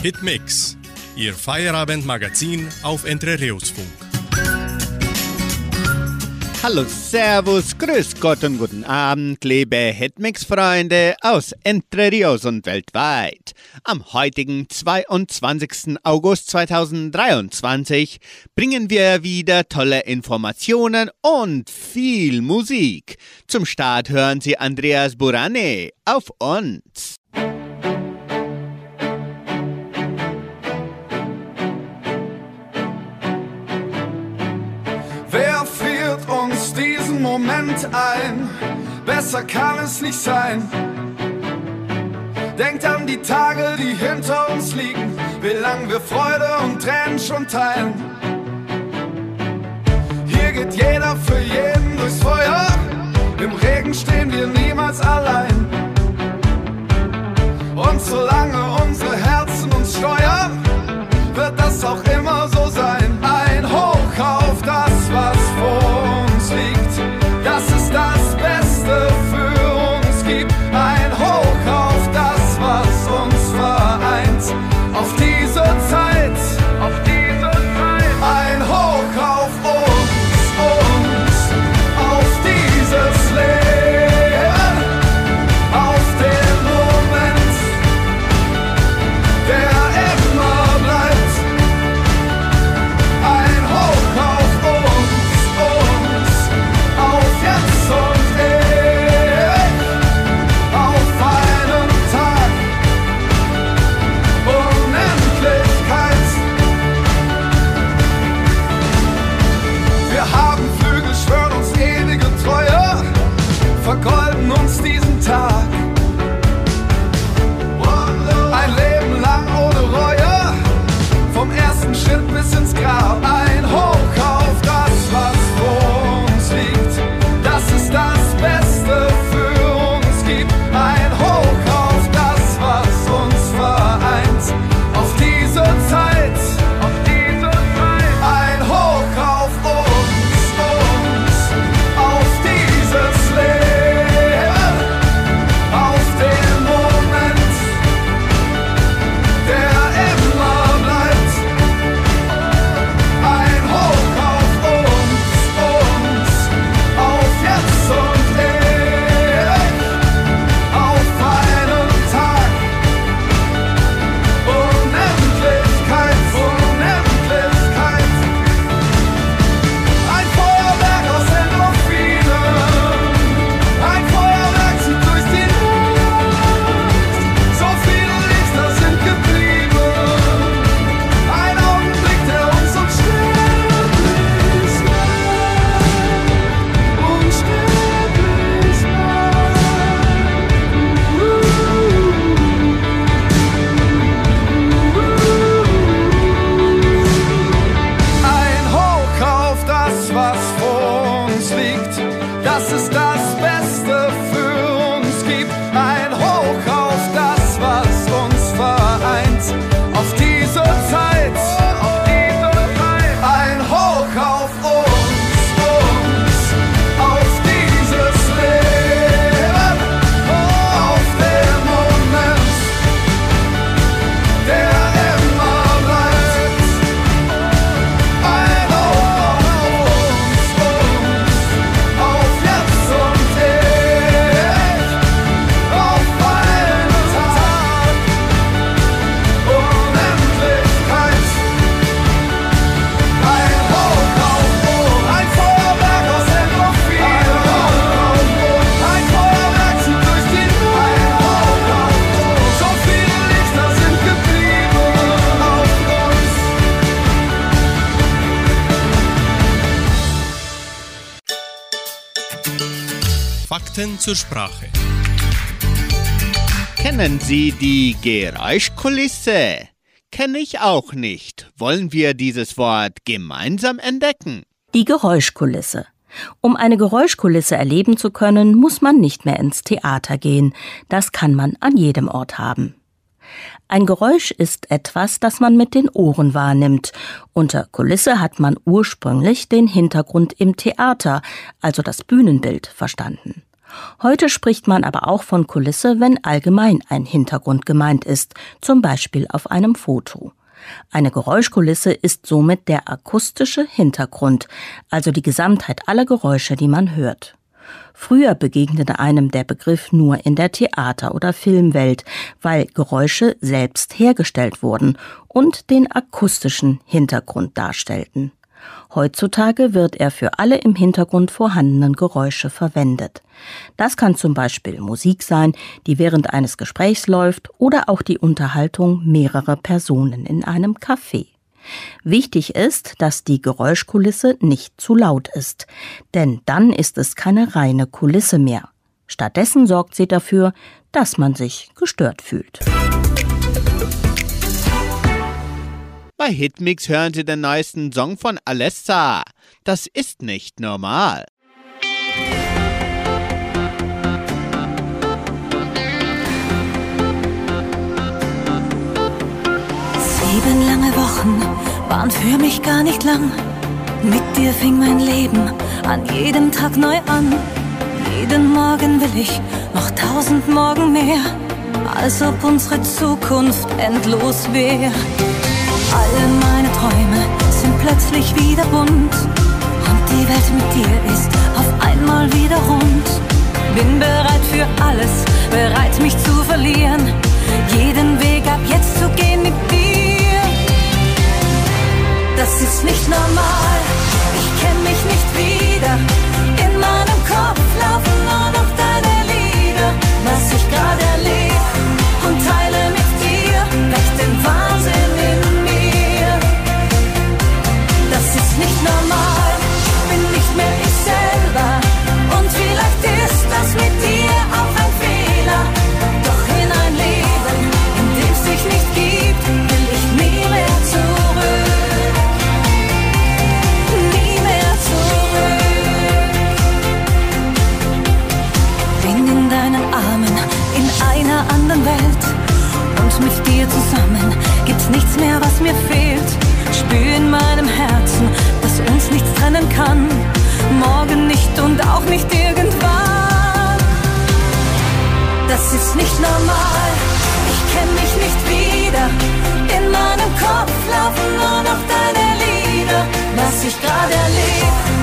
Hitmix, Ihr Feierabendmagazin auf Entrerios-Funk. Hallo, Servus, Grüß Gott und guten Abend, liebe Hitmix-Freunde aus Entre Rios und weltweit. Am heutigen 22. August 2023 bringen wir wieder tolle Informationen und viel Musik. Zum Start hören Sie Andreas Burane auf uns. Moment ein, besser kann es nicht sein. Denkt an die Tage, die hinter uns liegen, wie lang wir Freude und Tränen schon teilen. Hier geht jeder für jeden durchs Feuer, im Regen stehen wir niemals allein. Und solange unsere Herzen uns steuern, wird das auch immer so sein. Fakten zur Sprache. Kennen Sie die Geräuschkulisse? Kenne ich auch nicht. Wollen wir dieses Wort gemeinsam entdecken? Die Geräuschkulisse. Um eine Geräuschkulisse erleben zu können, muss man nicht mehr ins Theater gehen. Das kann man an jedem Ort haben. Ein Geräusch ist etwas, das man mit den Ohren wahrnimmt. Unter Kulisse hat man ursprünglich den Hintergrund im Theater, also das Bühnenbild, verstanden. Heute spricht man aber auch von Kulisse, wenn allgemein ein Hintergrund gemeint ist, zum Beispiel auf einem Foto. Eine Geräuschkulisse ist somit der akustische Hintergrund, also die Gesamtheit aller Geräusche, die man hört. Früher begegnete einem der Begriff nur in der Theater- oder Filmwelt, weil Geräusche selbst hergestellt wurden und den akustischen Hintergrund darstellten. Heutzutage wird er für alle im Hintergrund vorhandenen Geräusche verwendet. Das kann zum Beispiel Musik sein, die während eines Gesprächs läuft oder auch die Unterhaltung mehrerer Personen in einem Café. Wichtig ist, dass die Geräuschkulisse nicht zu laut ist, denn dann ist es keine reine Kulisse mehr. Stattdessen sorgt sie dafür, dass man sich gestört fühlt. Bei Hitmix hören Sie den neuesten Song von Alessa. Das ist nicht normal. Sieben lange Wochen waren für mich gar nicht lang. Mit dir fing mein Leben an jedem Tag neu an. Jeden Morgen will ich noch tausend Morgen mehr, als ob unsere Zukunft endlos wäre. All meine Träume sind plötzlich wieder bunt und die Welt mit dir ist auf einmal wieder rund. Bin bereit für alles, bereit mich zu verlieren, jeden Weg ab jetzt zu gehen mit dir. Das ist nicht normal, ich kenn mich nicht wieder. In meinem Kopf laufen nur noch deine Lieder, was ich gerade Zusammen gibt's nichts mehr, was mir fehlt. Spür in meinem Herzen, dass uns nichts trennen kann. Morgen nicht und auch nicht irgendwann. Das ist nicht normal, ich kenn mich nicht wieder. In meinem Kopf laufen nur noch deine Lieder, was ich gerade erlebe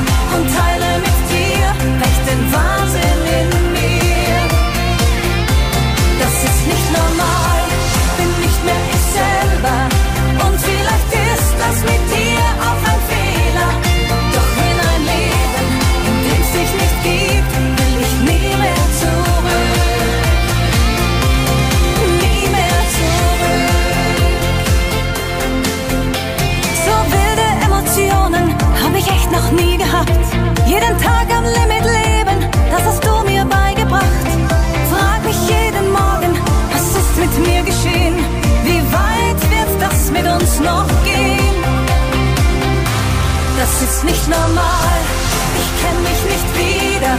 nicht normal, ich kenn mich nicht wieder.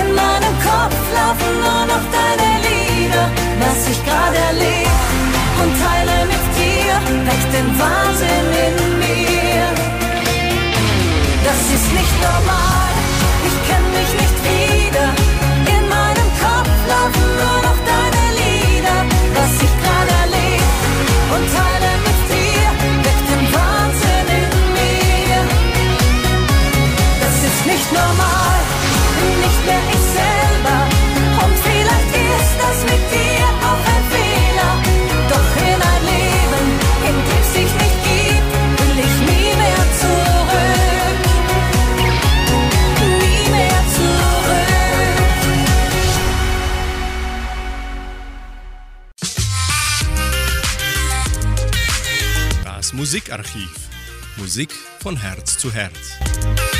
In meinem Kopf laufen nur noch deine Lieder, was ich gerade erlebe und teile mit dir, weckt den Wahnsinn in mir. Das ist nicht normal, ich kenn mich nicht wieder. In meinem Kopf laufen nur noch deine Lieder, was ich gerade erlebe und teile Musikarchiv. Musik von Herz zu Herz.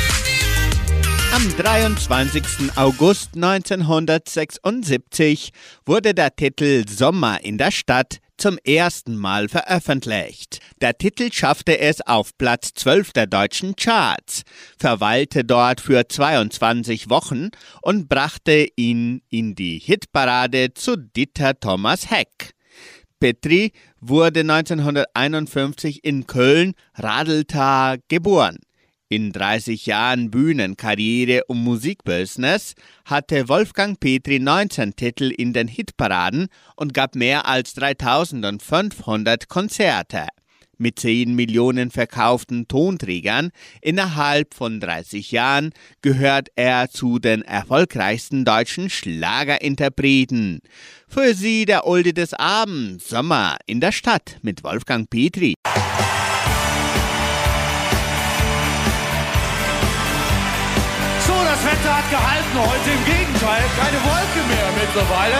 Am 23. August 1976 wurde der Titel Sommer in der Stadt zum ersten Mal veröffentlicht. Der Titel schaffte es auf Platz 12 der deutschen Charts, verweilte dort für 22 Wochen und brachte ihn in die Hitparade zu Dieter Thomas Heck. Petri wurde 1951 in Köln, Radeltar, geboren. In 30 Jahren Bühnenkarriere und Musikbusiness hatte Wolfgang Petri 19 Titel in den Hitparaden und gab mehr als 3500 Konzerte. Mit 10 Millionen verkauften Tonträgern innerhalb von 30 Jahren gehört er zu den erfolgreichsten deutschen Schlagerinterpreten. Für Sie der Olde des Abends, Sommer in der Stadt mit Wolfgang Petri. Hat gehalten heute. Im Gegenteil, keine Wolke mehr mittlerweile.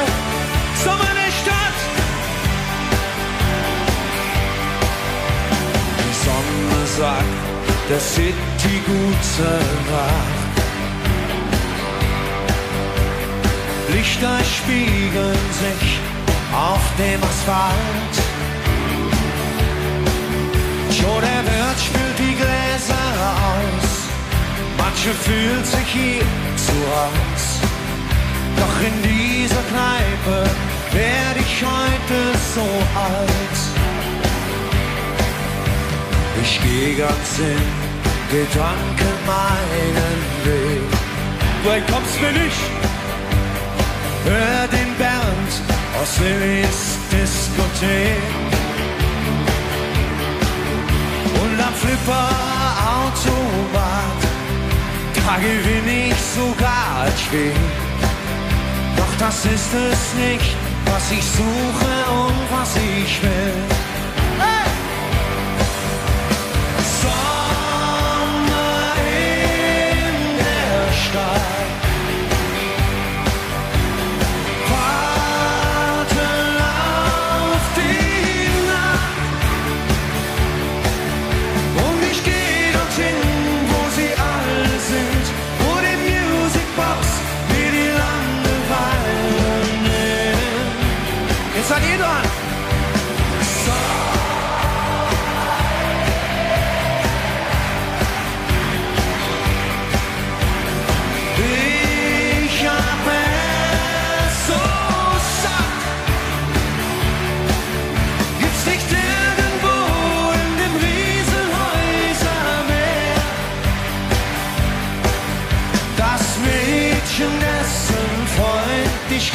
Sommer in der Stadt. Die Sonne sagt, der City gute Nacht. Lichter spiegeln sich auf dem Asphalt. Schon der Wirt spült die Gläser aus. Manche fühlt sich hier zu Haus. Doch in dieser Kneipe werde ich heute so alt. Ich gehe ganz in Gedanken meinen Weg. Du entkommst mir nicht. Hör den Bernd aus Lillys Diskothek. Und am Flipper Automat da gewinne ich sogar Spiel. Doch das ist es nicht, was ich suche und was ich will. Sommer in der Stadt.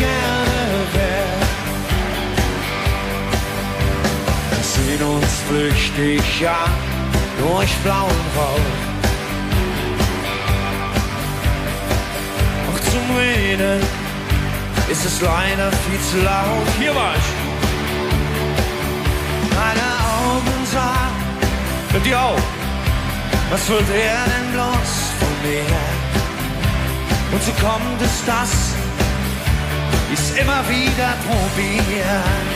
Gerne? Wir sehen uns flüchtig an durch blauen Rauch. Doch zum Reden ist es leider viel zu laut. Hier war ich. Meine Augen sagen, und die auch, was will der denn bloß von mir? Und so kommt es, dass ich's immer wieder probieren.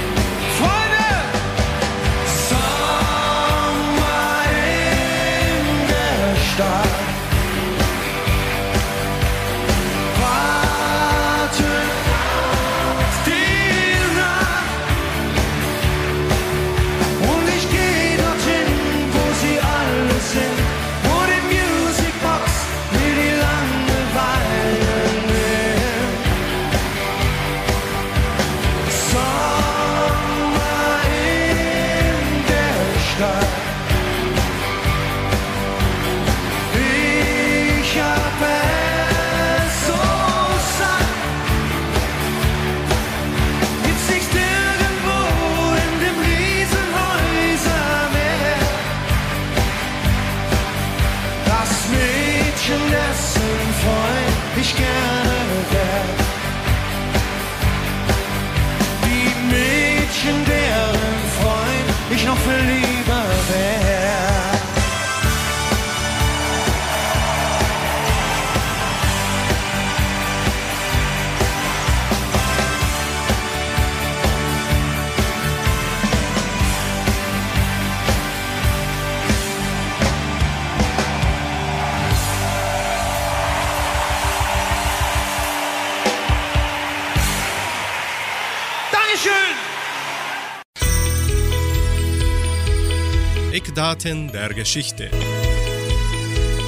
Eckdaten der Geschichte.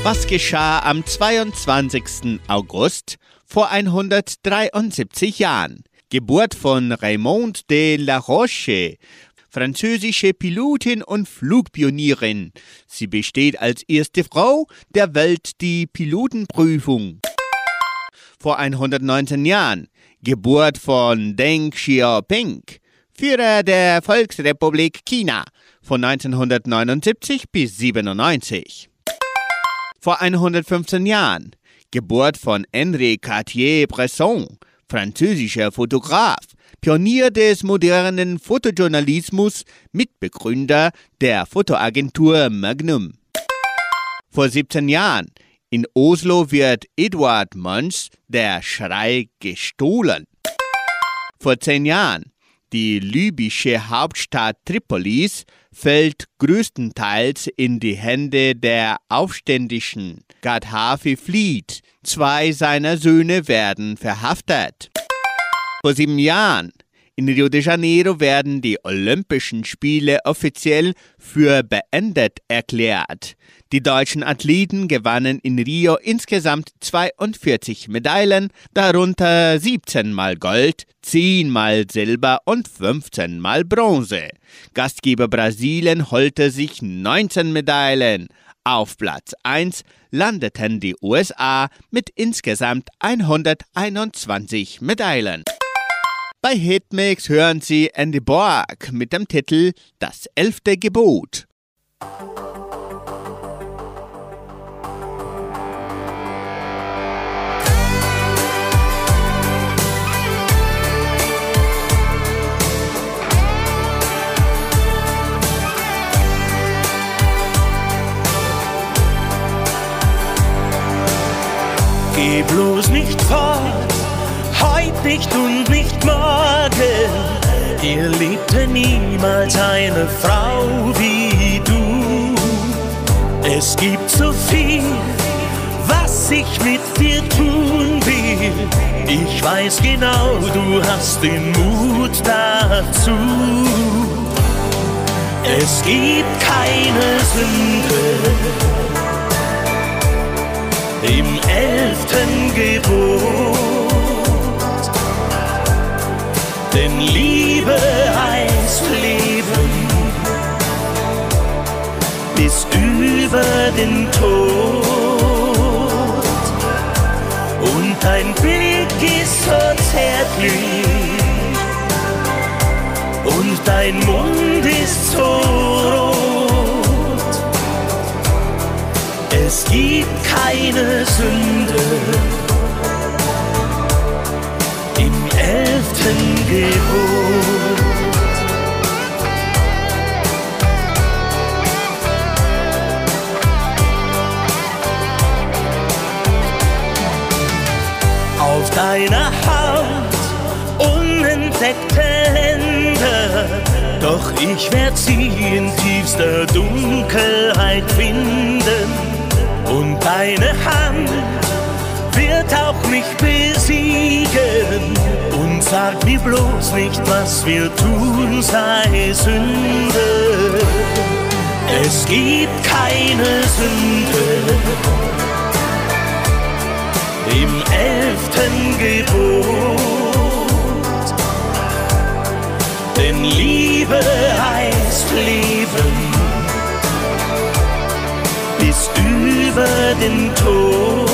Was geschah am 22. August vor 173 Jahren? Geburt von Raymond de la Roche. französische Pilotin und Flugpionierin. Sie besteht als erste Frau der Welt die Pilotenprüfung. Vor 119 Jahren, Geburt von Deng Xiaoping, Führer der Volksrepublik China von 1979 bis 97. Vor 115 Jahren, Geburt von Henri Cartier-Bresson, französischer Fotograf, Pionier des modernen Fotojournalismus, Mitbegründer der Fotoagentur Magnum. Vor 17 Jahren, in Oslo wird Eduard Munch der Schrei gestohlen. Vor zehn Jahren, die libysche Hauptstadt Tripolis fällt größtenteils in die Hände der Aufständischen. Gaddafi flieht, zwei seiner Söhne werden verhaftet. Vor sieben Jahren in Rio de Janeiro werden die Olympischen Spiele offiziell für beendet erklärt. Die deutschen Athleten gewannen in Rio insgesamt 42 Medaillen, darunter 17 mal Gold, 10 mal Silber und 15 mal Bronze. Gastgeber Brasilien holte sich 19 Medaillen. Auf Platz 1 landeten die USA mit insgesamt 121 Medaillen. Bei Hitmix hören Sie Andy Borg mit dem Titel Das elfte Gebot. Geh bloß nicht fort, heut nicht und nicht morgen. Ihr liebte niemals eine Frau wie du. Es gibt so viel, was ich mit dir tun will. Ich weiß genau, du hast den Mut dazu. Es gibt keine Sünde im elften Gebot. Denn Liebe heißt Leben bis über den Tod. Und dein Blick ist so zärtlich und dein Mund ist so rot. Es gibt keine Sünde. Im elften Gebot. Auf deiner Haut unentdeckte Länder, doch ich werd sie in tiefster Dunkelheit finden und deine Hand wird auch mich besiegen. Und sag mir bloß nicht, was wir tun, sei Sünde. Es gibt keine Sünde. Im elften Gebot, denn Liebe heißt Leben bis über den Tod.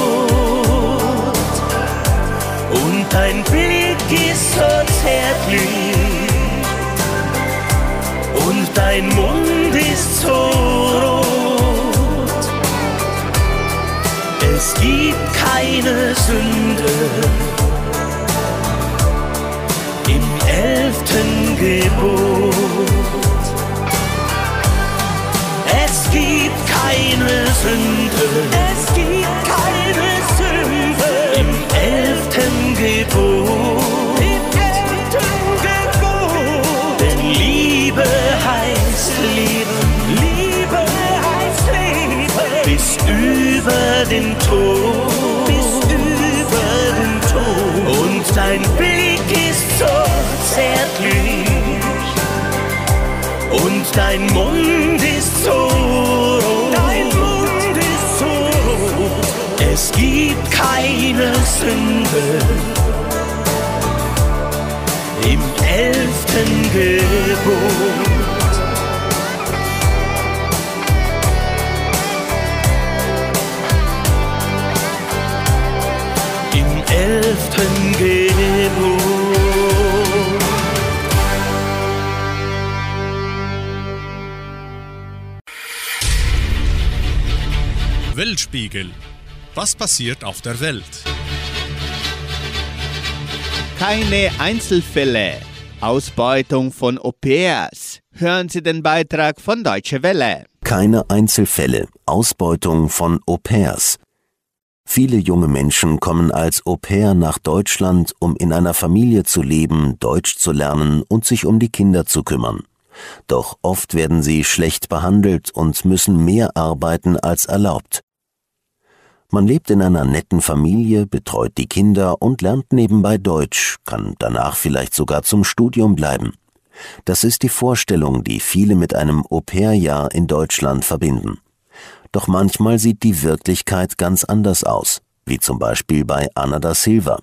Und dein Blick ist so zärtlich und dein Mund ist so rot. Es gibt keine Sünde im elften Gebot. Keine Sünde. Es gibt keine Sünde im elften Gebot. Im elften Gebot. Denn Liebe heißt Leben. Liebe heißt Leben. Bis über den Tod. Bis über den Tod. Und dein Blick ist so zärtlich und dein Mund ist so Es gibt keine Sünde im elften Gebot. Im elften Gebot. Weltspiegel was passiert auf der Welt? Keine Einzelfälle. Ausbeutung von Au-pairs. Hören Sie den Beitrag von Deutsche Welle. Keine Einzelfälle. Ausbeutung von Au-pairs. Viele junge Menschen kommen als Au-pair nach Deutschland, um in einer Familie zu leben, Deutsch zu lernen und sich um die Kinder zu kümmern. Doch oft werden sie schlecht behandelt und müssen mehr arbeiten als erlaubt. Man lebt in einer netten Familie, betreut die Kinder und lernt nebenbei Deutsch, kann danach vielleicht sogar zum Studium bleiben. Das ist die Vorstellung, die viele mit einem Au-pair-Jahr in Deutschland verbinden. Doch manchmal sieht die Wirklichkeit ganz anders aus, wie zum Beispiel bei Anna da Silva.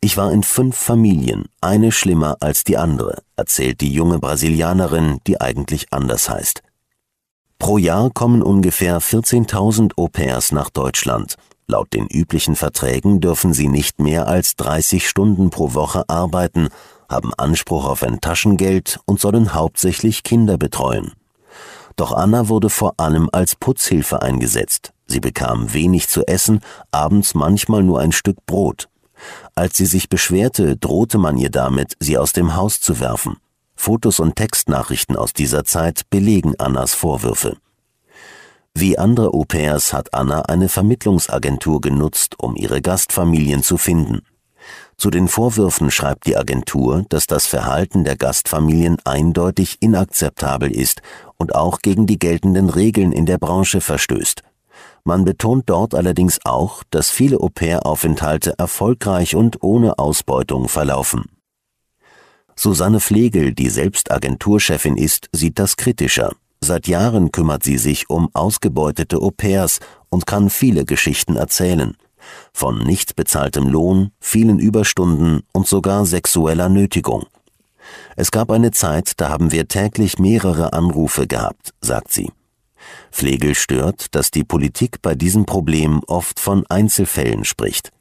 Ich war in fünf Familien, eine schlimmer als die andere, erzählt die junge Brasilianerin, die eigentlich anders heißt. Pro Jahr kommen ungefähr 14.000 Au-pairs nach Deutschland. Laut den üblichen Verträgen dürfen sie nicht mehr als 30 Stunden pro Woche arbeiten, haben Anspruch auf ein Taschengeld und sollen hauptsächlich Kinder betreuen. Doch Anna wurde vor allem als Putzhilfe eingesetzt. Sie bekam wenig zu essen, abends manchmal nur ein Stück Brot. Als sie sich beschwerte, drohte man ihr damit, sie aus dem Haus zu werfen. Fotos und Textnachrichten aus dieser Zeit belegen Annas Vorwürfe. Wie andere Au-pairs hat Anna eine Vermittlungsagentur genutzt, um ihre Gastfamilien zu finden. Zu den Vorwürfen schreibt die Agentur, dass das Verhalten der Gastfamilien eindeutig inakzeptabel ist und auch gegen die geltenden Regeln in der Branche verstößt. Man betont dort allerdings auch, dass viele Au-pair-Aufenthalte erfolgreich und ohne Ausbeutung verlaufen. Susanne Flegel, die selbst Agenturchefin ist, sieht das kritischer. Seit Jahren kümmert sie sich um ausgebeutete Au-pairs und kann viele Geschichten erzählen. Von nicht bezahltem Lohn, vielen Überstunden und sogar sexueller Nötigung. Es gab eine Zeit, da haben wir täglich mehrere Anrufe gehabt, sagt sie. Flegel stört, dass die Politik bei diesem Problem oft von Einzelfällen spricht.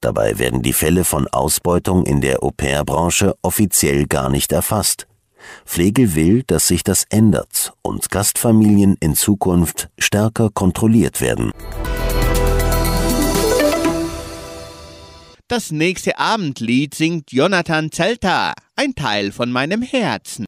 Dabei werden die Fälle von Ausbeutung in der Au-pair-Branche offiziell gar nicht erfasst. Flegel will, dass sich das ändert und Gastfamilien in Zukunft stärker kontrolliert werden. Das nächste Abendlied singt Jonathan Zelter, ein Teil von meinem Herzen.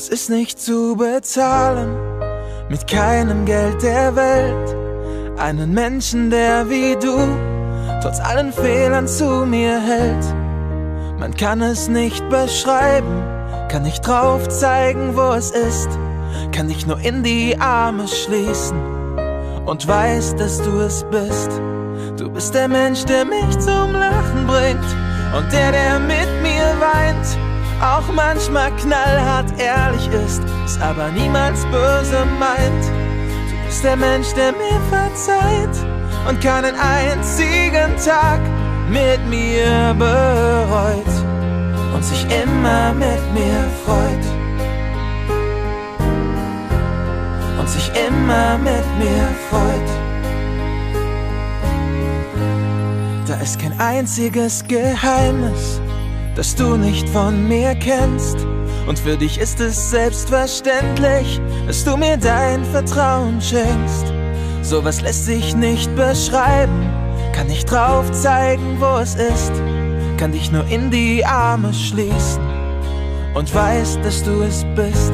Es ist nicht zu bezahlen, mit keinem Geld der Welt. Einen Menschen, der wie du, trotz allen Fehlern zu mir hält. Man kann es nicht beschreiben, kann nicht drauf zeigen, wo es ist. Kann dich nur in die Arme schließen und weiß, dass du es bist. Du bist der Mensch, der mich zum Lachen bringt und der, der mit mir weint auch manchmal knallhart ehrlich ist, es aber niemals böse meint. Du bist der Mensch, der mir verzeiht und keinen einzigen Tag mit mir bereut und sich immer mit mir freut. Und sich immer mit mir freut. Da ist kein einziges Geheimnis das du nicht von mir kennst. Und für dich ist es selbstverständlich, dass du mir dein Vertrauen schenkst. Sowas lässt sich nicht beschreiben, kann nicht drauf zeigen, wo es ist. Kann dich nur in die Arme schließen und weiß, dass du es bist.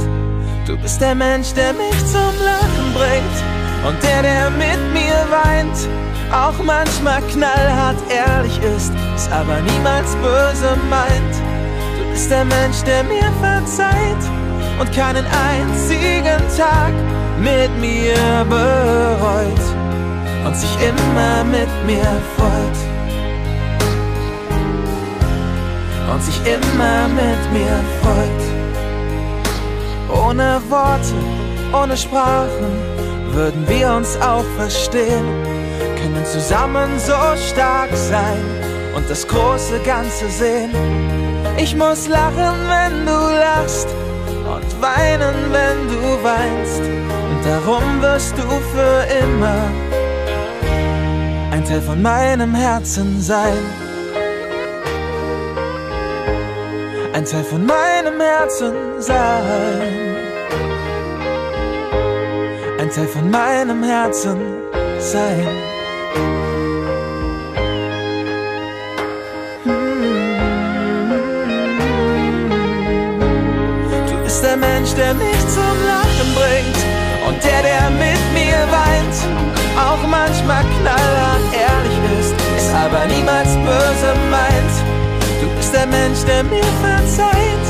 Du bist der Mensch, der mich zum Lachen bringt und der, der mit mir weint auch manchmal knallhart ehrlich ist, es aber niemals böse meint. Du bist der Mensch, der mir verzeiht und keinen einzigen Tag mit mir bereut und sich immer mit mir freut. Und sich immer mit mir freut. Ohne Worte, ohne Sprachen würden wir uns auch verstehen können zusammen so stark sein und das große Ganze sehen. Ich muss lachen, wenn du lachst und weinen, wenn du weinst. Und darum wirst du für immer ein Teil von meinem Herzen sein. Ein Teil von meinem Herzen sein. Ein Teil von meinem Herzen sein. Der Mensch, der mich zum Lachen bringt und der, der mit mir weint, auch manchmal knallhart ehrlich ist, es aber niemals böse meint. Du bist der Mensch, der mir verzeiht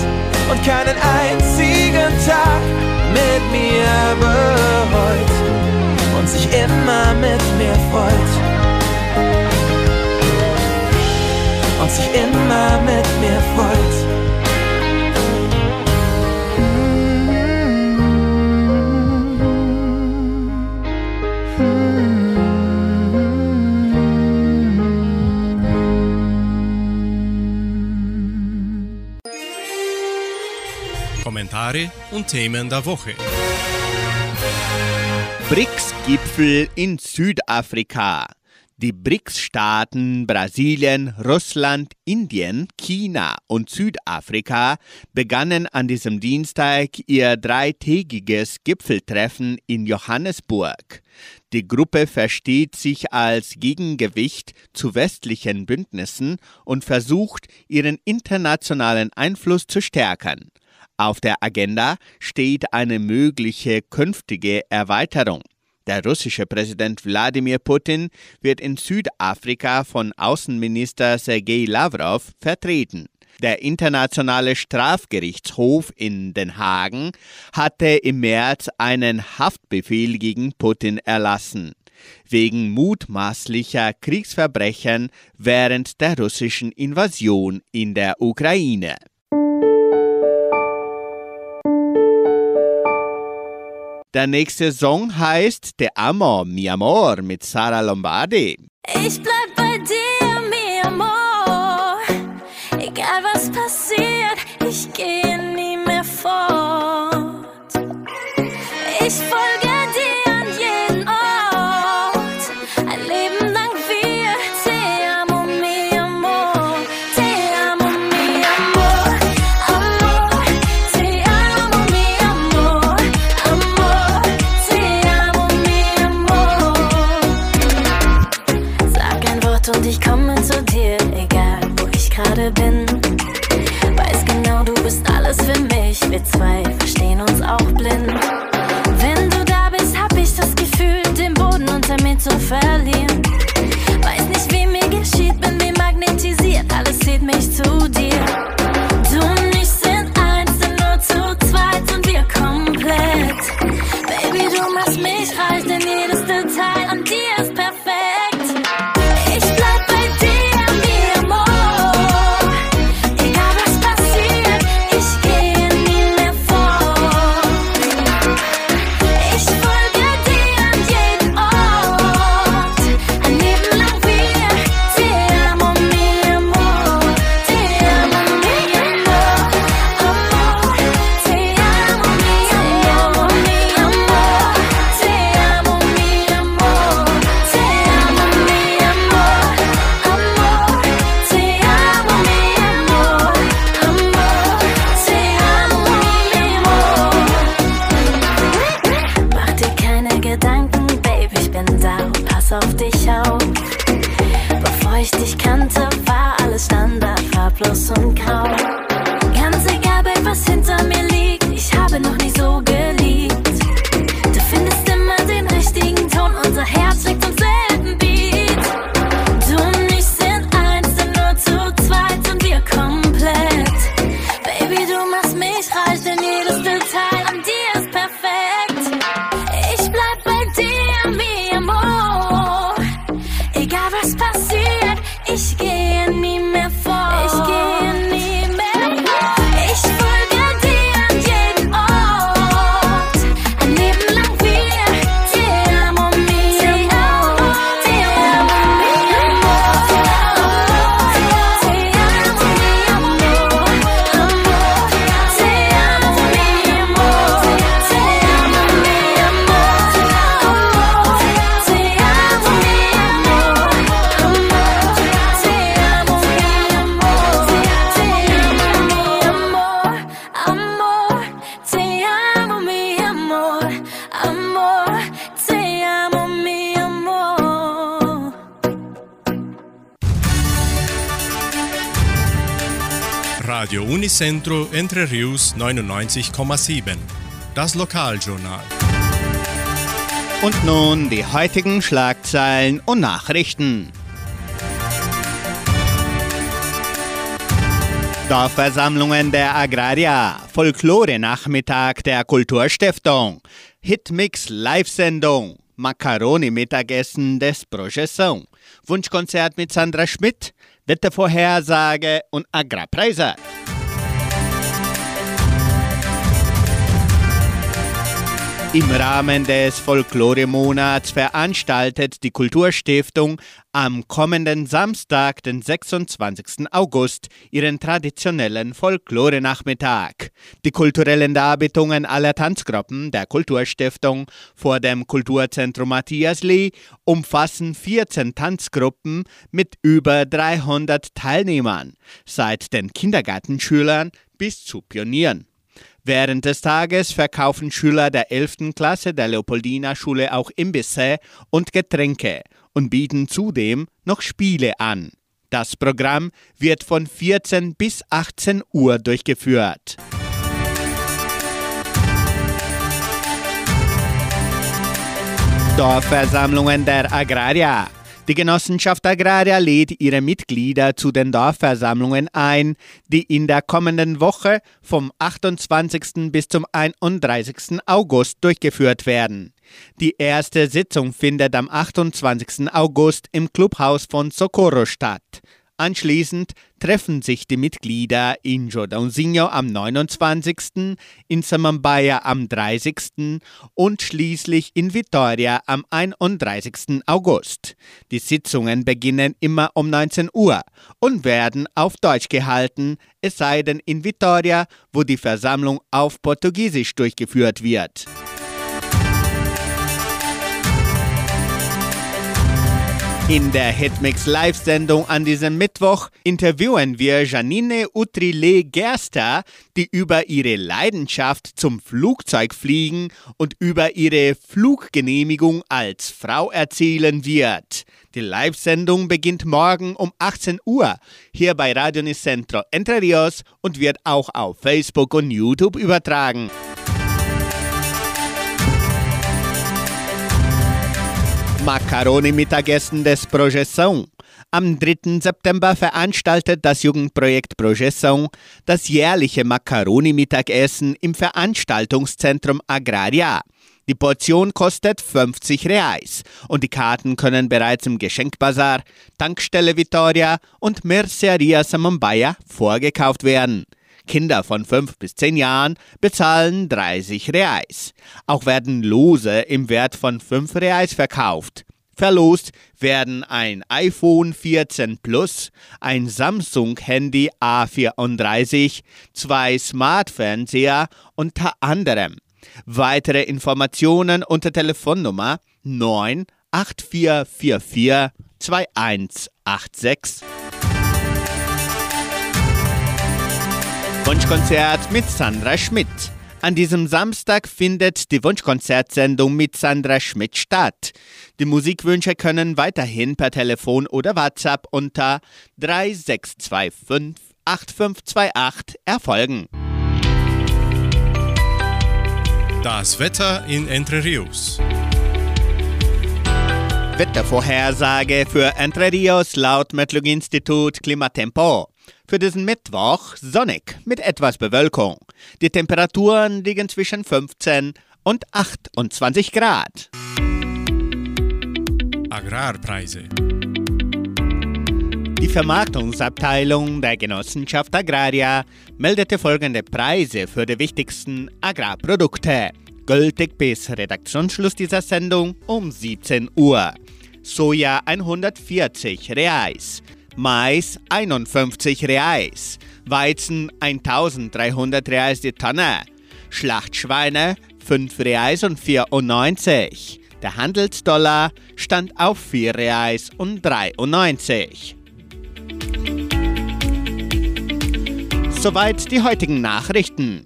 und keinen einzigen Tag mit mir bereut und sich immer mit mir freut. Und sich immer mit Kommentare und Themen der Woche. BRICS-Gipfel in Südafrika. Die BRICS-Staaten Brasilien, Russland, Indien, China und Südafrika begannen an diesem Dienstag ihr dreitägiges Gipfeltreffen in Johannesburg. Die Gruppe versteht sich als Gegengewicht zu westlichen Bündnissen und versucht, ihren internationalen Einfluss zu stärken. Auf der Agenda steht eine mögliche künftige Erweiterung. Der russische Präsident Wladimir Putin wird in Südafrika von Außenminister Sergei Lavrov vertreten. Der Internationale Strafgerichtshof in Den Haag hatte im März einen Haftbefehl gegen Putin erlassen wegen mutmaßlicher Kriegsverbrechen während der russischen Invasion in der Ukraine. Der nächste Song heißt Te amo, mi amor mit Sara Lombardi. Ich bleib bei dir, Unicentro Entre Rius 99,7. Das Lokaljournal. Und nun die heutigen Schlagzeilen und Nachrichten. Dorfversammlungen der Agraria, Folklore-Nachmittag der Kulturstiftung, Hitmix Live-Sendung, Macaroni-Mittagessen des Projeção, Wunschkonzert mit Sandra Schmidt, Wettervorhersage und Agrarpreise. Im Rahmen des Folklore-Monats veranstaltet die Kulturstiftung am kommenden Samstag, den 26. August, ihren traditionellen Folklore-Nachmittag. Die kulturellen Darbietungen aller Tanzgruppen der Kulturstiftung vor dem Kulturzentrum Matthias Lee umfassen 14 Tanzgruppen mit über 300 Teilnehmern, seit den Kindergartenschülern bis zu Pionieren. Während des Tages verkaufen Schüler der 11. Klasse der Leopoldina Schule auch Imbisse und Getränke und bieten zudem noch Spiele an. Das Programm wird von 14 bis 18 Uhr durchgeführt. Dorfversammlungen der Agraria. Die Genossenschaft Agraria lädt ihre Mitglieder zu den Dorfversammlungen ein, die in der kommenden Woche vom 28. bis zum 31. August durchgeführt werden. Die erste Sitzung findet am 28. August im Clubhaus von Socorro statt. Anschließend treffen sich die Mitglieder in Jordãozinho am 29., in Samambaia am 30. und schließlich in Vitória am 31. August. Die Sitzungen beginnen immer um 19 Uhr und werden auf Deutsch gehalten, es sei denn in Vitória, wo die Versammlung auf Portugiesisch durchgeführt wird. In der Hitmix Live-Sendung an diesem Mittwoch interviewen wir Janine Utrile-Gerster, die über ihre Leidenschaft zum Flugzeugfliegen und über ihre Fluggenehmigung als Frau erzählen wird. Die Live-Sendung beginnt morgen um 18 Uhr hier bei Radio Nicentro Entre Rios und wird auch auf Facebook und YouTube übertragen. Macaroni-Mittagessen des Projeção. Am 3. September veranstaltet das Jugendprojekt Projeção das jährliche Macaroni-Mittagessen im Veranstaltungszentrum Agraria. Die Portion kostet 50 Reais und die Karten können bereits im Geschenkbazar, Tankstelle Vitoria und Merceria Samambaia vorgekauft werden. Kinder von 5 bis 10 Jahren bezahlen 30 Reais. Auch werden Lose im Wert von 5 Reais verkauft. Verlost werden ein iPhone 14 Plus, ein Samsung Handy A34, zwei Smart-Fernseher unter anderem. Weitere Informationen unter Telefonnummer 98444 2186. Wunschkonzert mit Sandra Schmidt. An diesem Samstag findet die Wunschkonzertsendung mit Sandra Schmidt statt. Die Musikwünsche können weiterhin per Telefon oder WhatsApp unter 3625 8528 erfolgen. Das Wetter in Entre Rios. Wettervorhersage für Entre Rios laut Metlog-Institut Klimatempo. Für diesen Mittwoch sonnig mit etwas Bewölkung. Die Temperaturen liegen zwischen 15 und 28 Grad. Agrarpreise. Die Vermarktungsabteilung der Genossenschaft Agraria meldete folgende Preise für die wichtigsten Agrarprodukte. Gültig bis Redaktionsschluss dieser Sendung um 17 Uhr. Soja 140 Reais, Mais 51 Reais, Weizen 1300 Reais die Tonne, Schlachtschweine 5 Reais und 94. Der Handelsdollar stand auf 4 Reais und 93. Soweit die heutigen Nachrichten.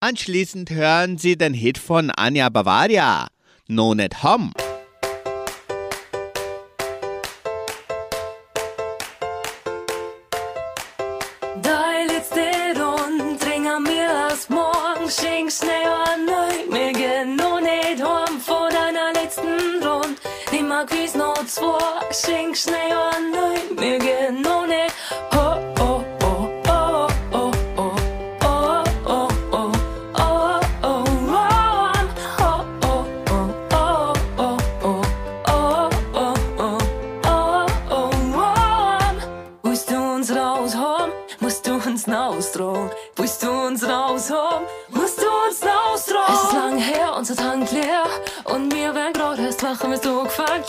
Anschließend hören Sie den Hit von Anja Bavaria, No Net Home. It's watching snow on night.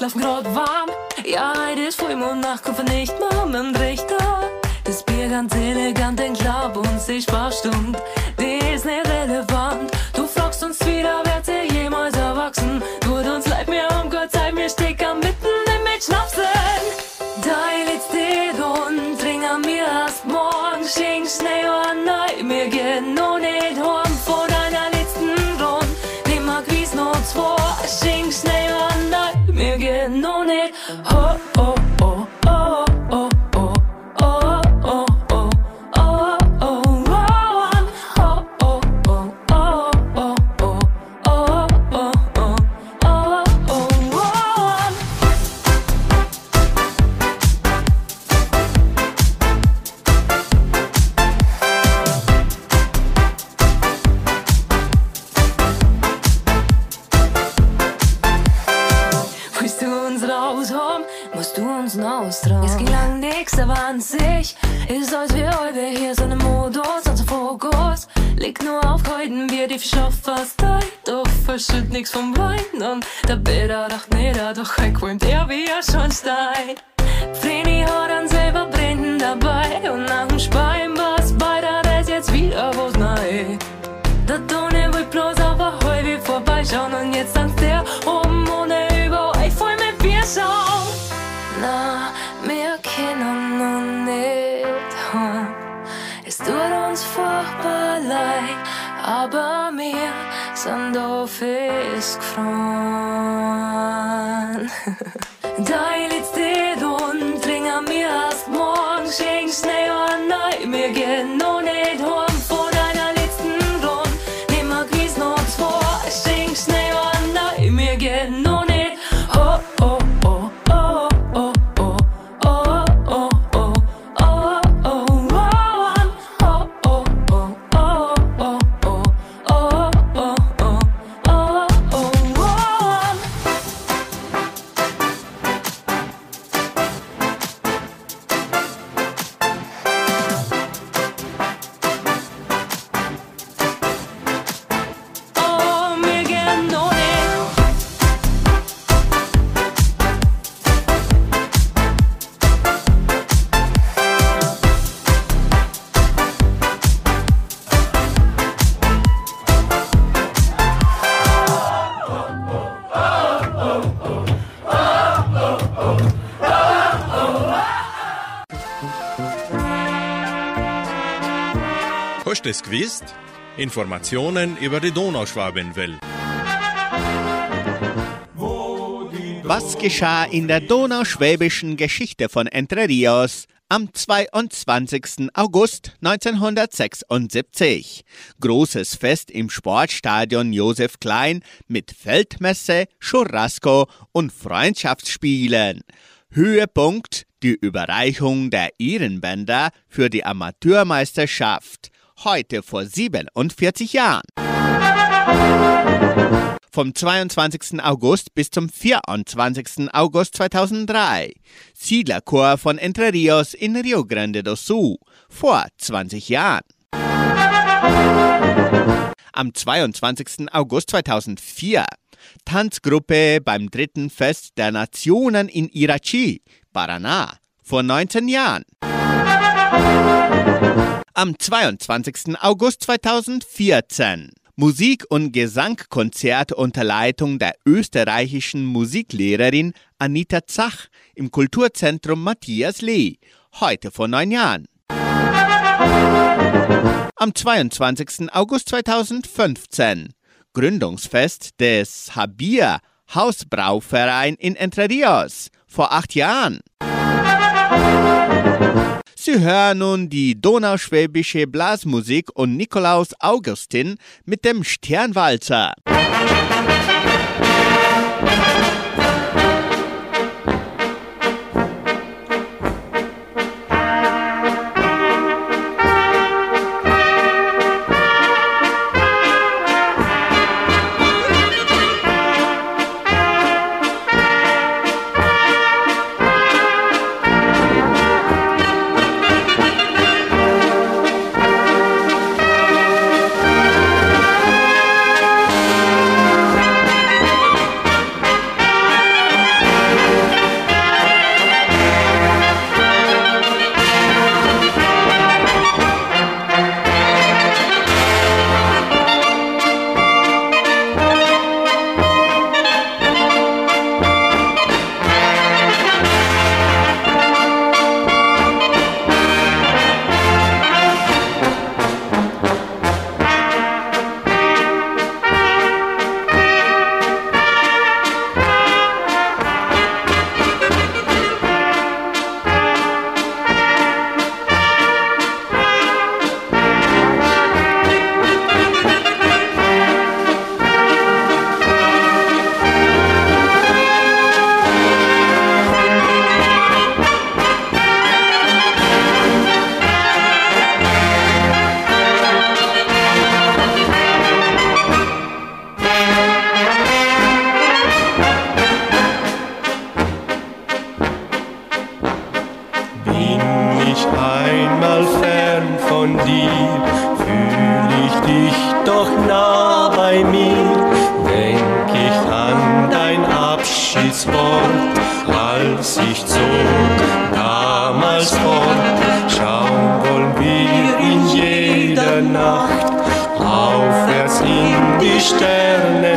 Laufen grad warm. Ja, heute ist Vollmond, nachkommen nicht mehr mit dem Richter. Das Bier ganz elegant, den Club und die Sparstund, die ist nicht relevant. Austragen. Es ging lang nix, aber an sich ist, als wir heute hier so ne Modus, unser Fokus liegt nur auf Keuden, wir die Stoff fast tight, doch verschütt nix vom Wein und der Bilder dacht nieder, doch er qualmt er wie ein Schornstein. Vreni hat dann selber Brinden dabei und nach dem Speien war's weiter, der ist jetzt wieder wo's nein. Der Donne will bloß auf der Heuwe vorbeischauen und jetzt tanzt der oben ohne über euch voll mit Bierschaum. Wir kennen nun nicht heim. Es tut uns furchtbar leid, aber wir sind auf fest gefroren. Dein letzte Rund trinken wir erst morgen, schenk schnell an neu, wir gehen Hast es gewusst? Informationen über die Donauschwabenwelle. Was geschah in der donauschwäbischen Geschichte von Entre Rios am 22. August 1976? Großes Fest im Sportstadion Josef Klein mit Feldmesse, Churrasco und Freundschaftsspielen. Höhepunkt die Überreichung der Ehrenbänder für die Amateurmeisterschaft. Heute vor 47 Jahren. Vom 22. August bis zum 24. August 2003. Siedlerchor von Entre Rios in Rio Grande do Sul. Vor 20 Jahren. Am 22. August 2004. Tanzgruppe beim dritten Fest der Nationen in Irachi, Paraná. Vor 19 Jahren. Am 22. August 2014. Musik- und Gesangkonzert unter Leitung der österreichischen Musiklehrerin Anita Zach im Kulturzentrum Matthias Lee, heute vor neun Jahren. Am 22. August 2015 Gründungsfest des Habir Hausbrauverein in Entre Rios vor acht Jahren. Sie hören nun die donauschwäbische Blasmusik und Nikolaus Augustin mit dem Sternwalzer. Besser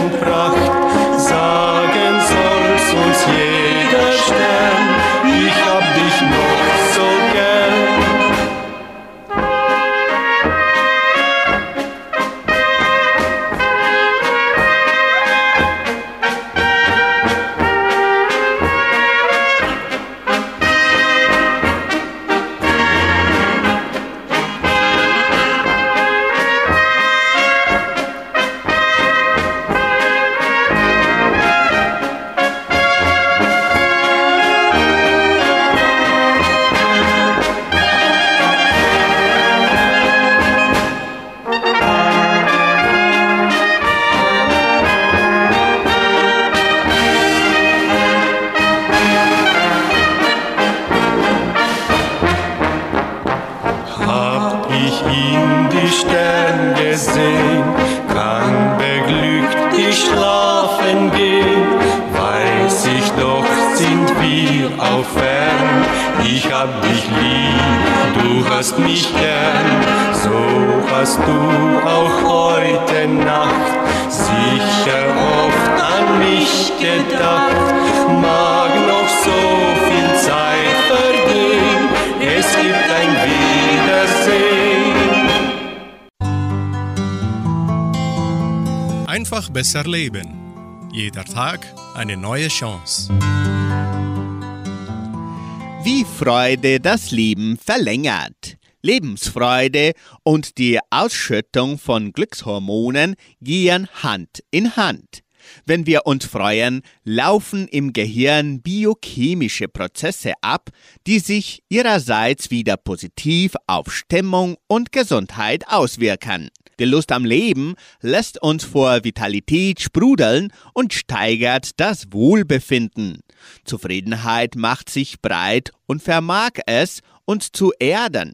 leben. Jeder Tag eine neue Chance. Wie Freude das Leben verlängert. Lebensfreude und die Ausschüttung von Glückshormonen gehen Hand in Hand. Wenn wir uns freuen, laufen im Gehirn biochemische Prozesse ab, die sich ihrerseits wieder positiv auf Stimmung und Gesundheit auswirken. Die Lust am Leben lässt uns vor Vitalität sprudeln und steigert das Wohlbefinden. Zufriedenheit macht sich breit und vermag es, uns zu erden.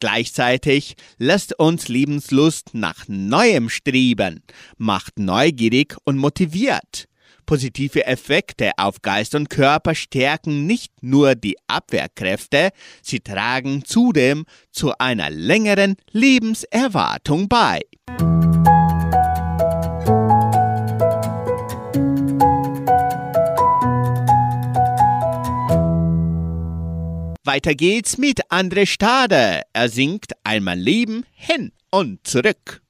Gleichzeitig lässt uns Lebenslust nach Neuem streben, macht neugierig und motiviert. Positive Effekte auf Geist und Körper stärken nicht nur die Abwehrkräfte, sie tragen zudem zu einer längeren Lebenserwartung bei. Weiter geht's mit André Stade. Er singt Einmal Leben hin und zurück.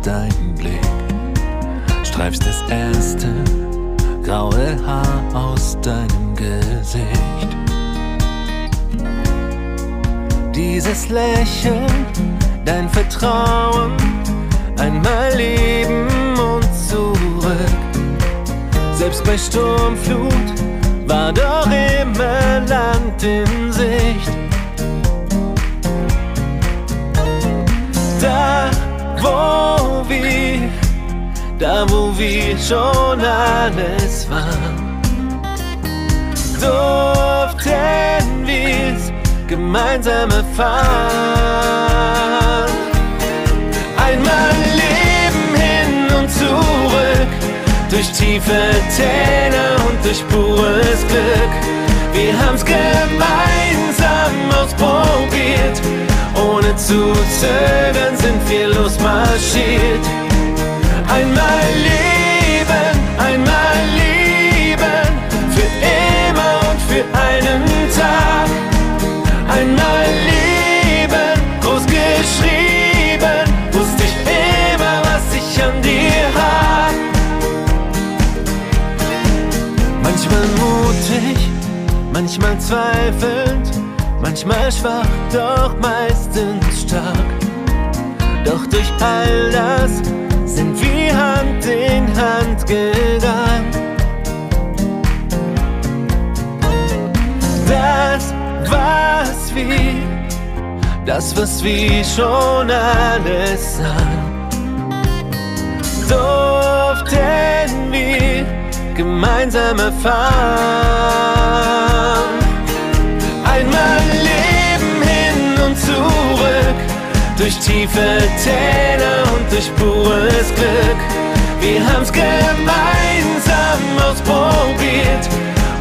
Strahlt dein Blick. Streifst das erste graue Haar aus deinem Gesicht. Dieses Lächeln, dein Vertrauen, einmal leben und zurück. Selbst bei Sturmflut war doch immer Land in Sicht. Da, wo wir, da, wo wir schon alles waren, durften wir's gemeinsam erfahren. Einmal Leben hin und zurück, durch tiefe Täler und durch pures Glück. Wir haben's gemeinsam ausprobiert, ohne zu zögern sind wir losmarschiert. Einmal leben, einmal lieben, für immer und für einen Tag. Einmal leben, groß geschrieben, wusste ich immer, was ich an dir hab. Manchmal mutig, manchmal zweifelnd, manchmal schwach, doch meistens stark. Doch durch all das sind wir Hand in Hand gegangen. Das, was wir, das, was wir schon alles sahen, durften wir gemeinsam erfahren. Durch tiefe Täler und durch pures Glück. Wir haben's gemeinsam ausprobiert,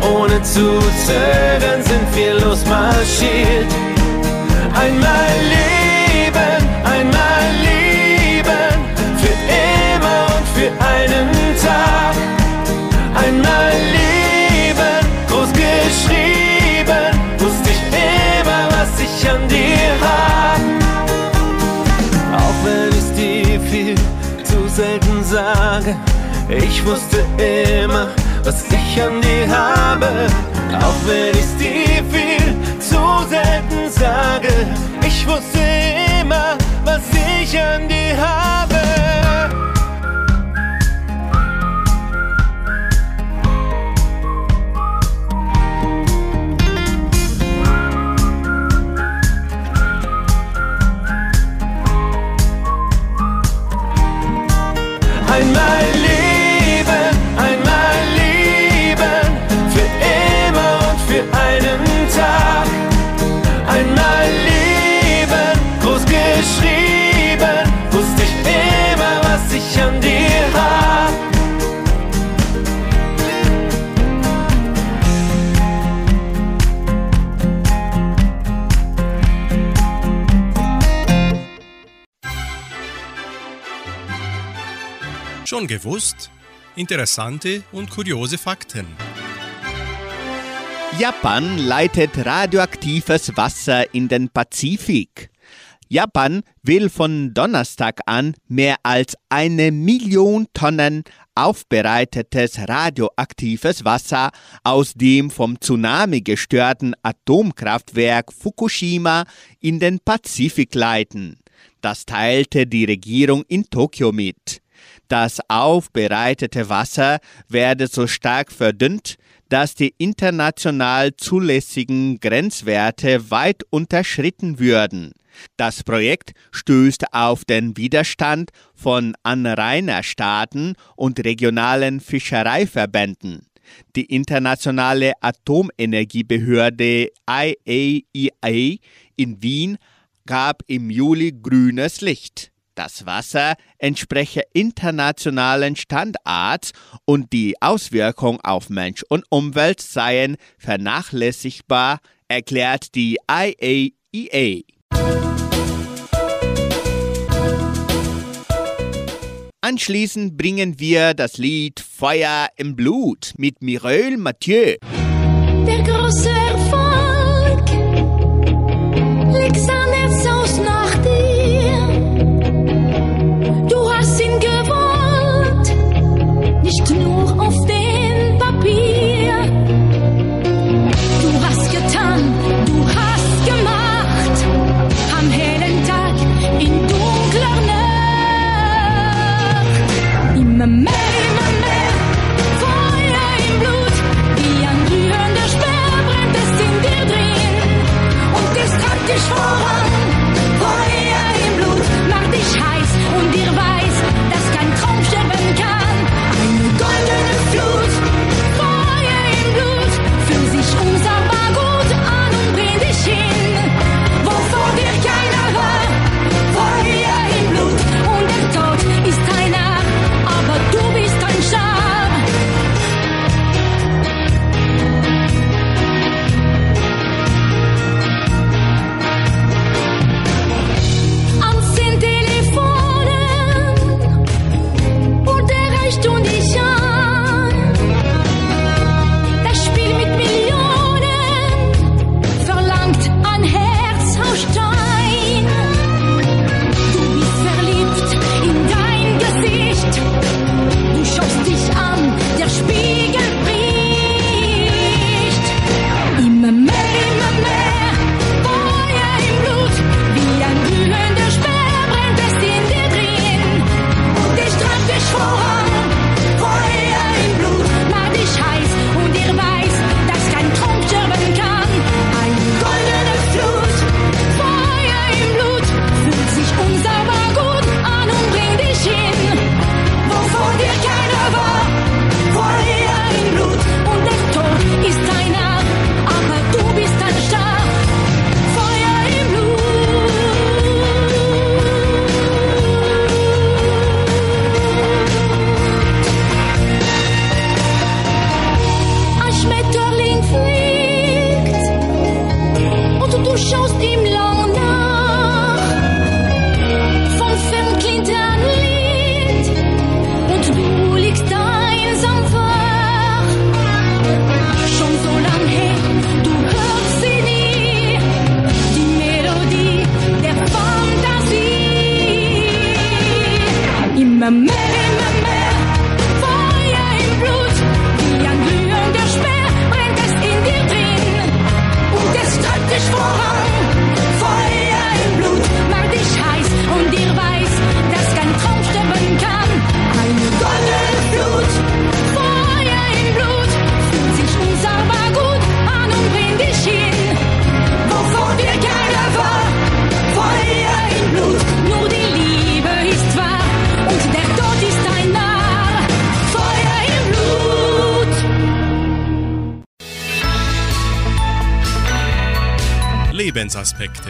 ohne zu zögern sind wir losmarschiert. Einmal leben, einmal lieben, für immer und für einen Tag. Einmal leben, groß geschrieben, wusste ich immer, was ich an dir sage, ich wusste immer, was ich an dir habe. Auch wenn ich's dir viel zu selten sage, ich wusste immer, was ich an dir habe. Einmal leben, Schon gewusst? Interessante und kuriose Fakten. Japan leitet radioaktives Wasser in den Pazifik. Japan will von Donnerstag an mehr als eine Million Tonnen aufbereitetes radioaktives Wasser aus dem vom Tsunami gestörten Atomkraftwerk Fukushima in den Pazifik leiten. Das teilte die Regierung in Tokio mit. Das aufbereitete Wasser werde so stark verdünnt, dass die international zulässigen Grenzwerte weit unterschritten würden. Das Projekt stößt auf den Widerstand von Anrainerstaaten und regionalen Fischereiverbänden. Die internationale Atomenergiebehörde IAEA in Wien gab im Juli grünes Licht. Das Wasser entspreche internationalen Standards und die Auswirkungen auf Mensch und Umwelt seien vernachlässigbar, erklärt die IAEA. Anschließend bringen wir das Lied Feuer im Blut mit Mireille Mathieu. Lebensaspekte.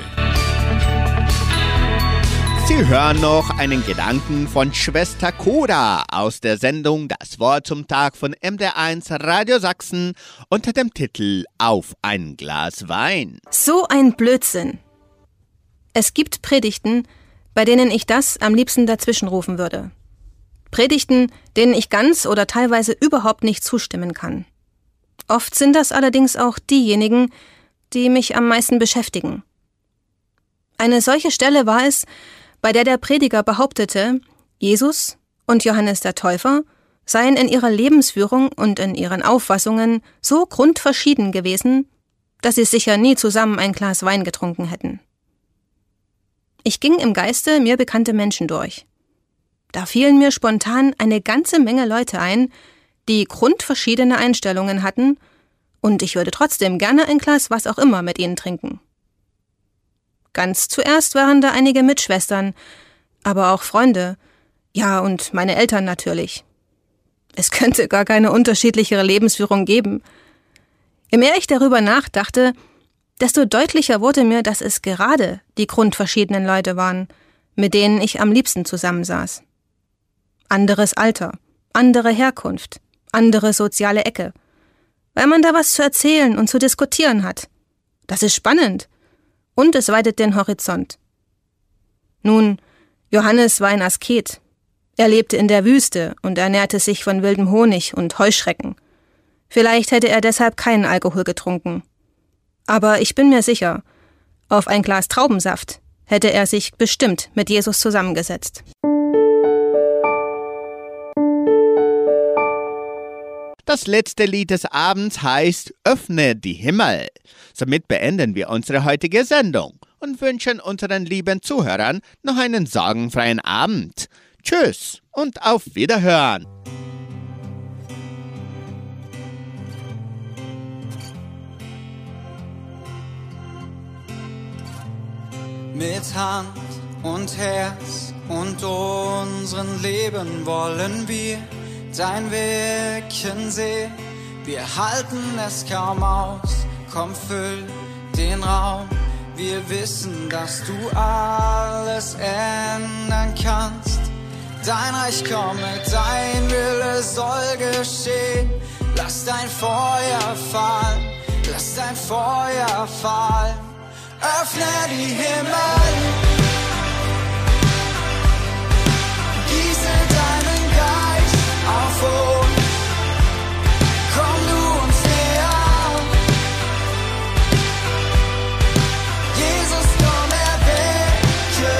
Sie hören noch einen Gedanken von Schwester Koda aus der Sendung Das Wort zum Tag von MDR1 Radio Sachsen unter dem Titel Auf ein Glas Wein. So ein Blödsinn. Es gibt Predigten, bei denen ich das am liebsten dazwischenrufen würde. Predigten, denen ich ganz oder teilweise überhaupt nicht zustimmen kann. Oft sind das allerdings auch diejenigen, die mich am meisten beschäftigen. Eine solche Stelle war es, bei der der Prediger behauptete, Jesus und Johannes der Täufer seien in ihrer Lebensführung und in ihren Auffassungen so grundverschieden gewesen, dass sie sicher nie zusammen ein Glas Wein getrunken hätten. Ich ging im Geiste mir bekannte Menschen durch. Da fielen mir spontan eine ganze Menge Leute ein, die grundverschiedene Einstellungen hatten, und ich würde trotzdem gerne ein Glas was auch immer mit ihnen trinken. Ganz zuerst waren da einige Mitschwestern, aber auch Freunde, ja und meine Eltern natürlich. Es könnte gar keine unterschiedlichere Lebensführung geben. Je mehr ich darüber nachdachte, desto deutlicher wurde mir, dass es gerade die grundverschiedenen Leute waren, mit denen ich am liebsten zusammensaß. Anderes Alter, andere Herkunft, andere soziale Ecke. Weil man da was zu erzählen und zu diskutieren hat. Das ist spannend. Und es weitet den Horizont. Nun, Johannes war ein Asket. Er lebte in der Wüste und ernährte sich von wildem Honig und Heuschrecken. Vielleicht hätte er deshalb keinen Alkohol getrunken. Aber ich bin mir sicher, auf ein Glas Traubensaft hätte er sich bestimmt mit Jesus zusammengesetzt. Das letzte Lied des Abends heißt Öffne die Himmel. Somit beenden wir unsere heutige Sendung und wünschen unseren lieben Zuhörern noch einen sorgenfreien Abend. Tschüss und auf Wiederhören. Mit Hand und Herz und unseren Leben wollen wir dein Wirken sehen. Wir halten es kaum aus, komm füll den Raum. Wir wissen, dass du alles ändern kannst. Dein Reich komme, dein Wille soll geschehen. Lass dein Feuer fallen, lass dein Feuer fallen. Öffne die Himmel. Komm du uns näher. Jesus, komm, erwecke.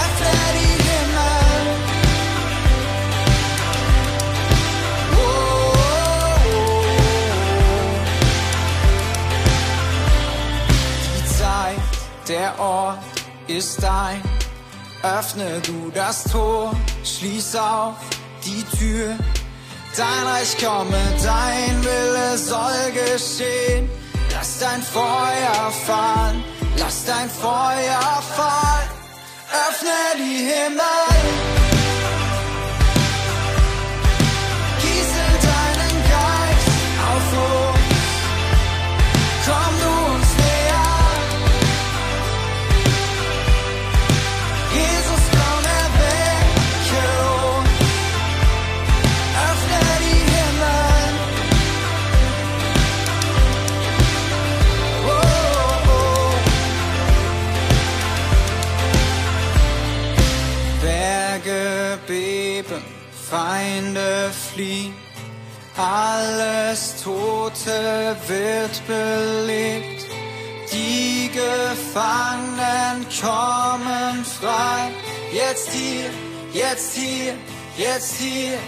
Öffne die Himmel. Die Zeit, der Ort ist dein. Öffne du das Tor, schließ auf die Tür. Dein Reich komme, dein Wille soll geschehen. Lass dein Feuer fallen, lass dein Feuer fallen. Öffne die Himmel. fliehen. Alles Tote wird belebt, die Gefangenen kommen frei. Jetzt hier, jetzt hier, jetzt hier.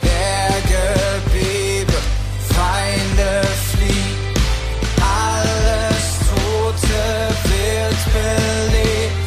Berge beben, Feinde fliehen. Alles Tote wird belebt.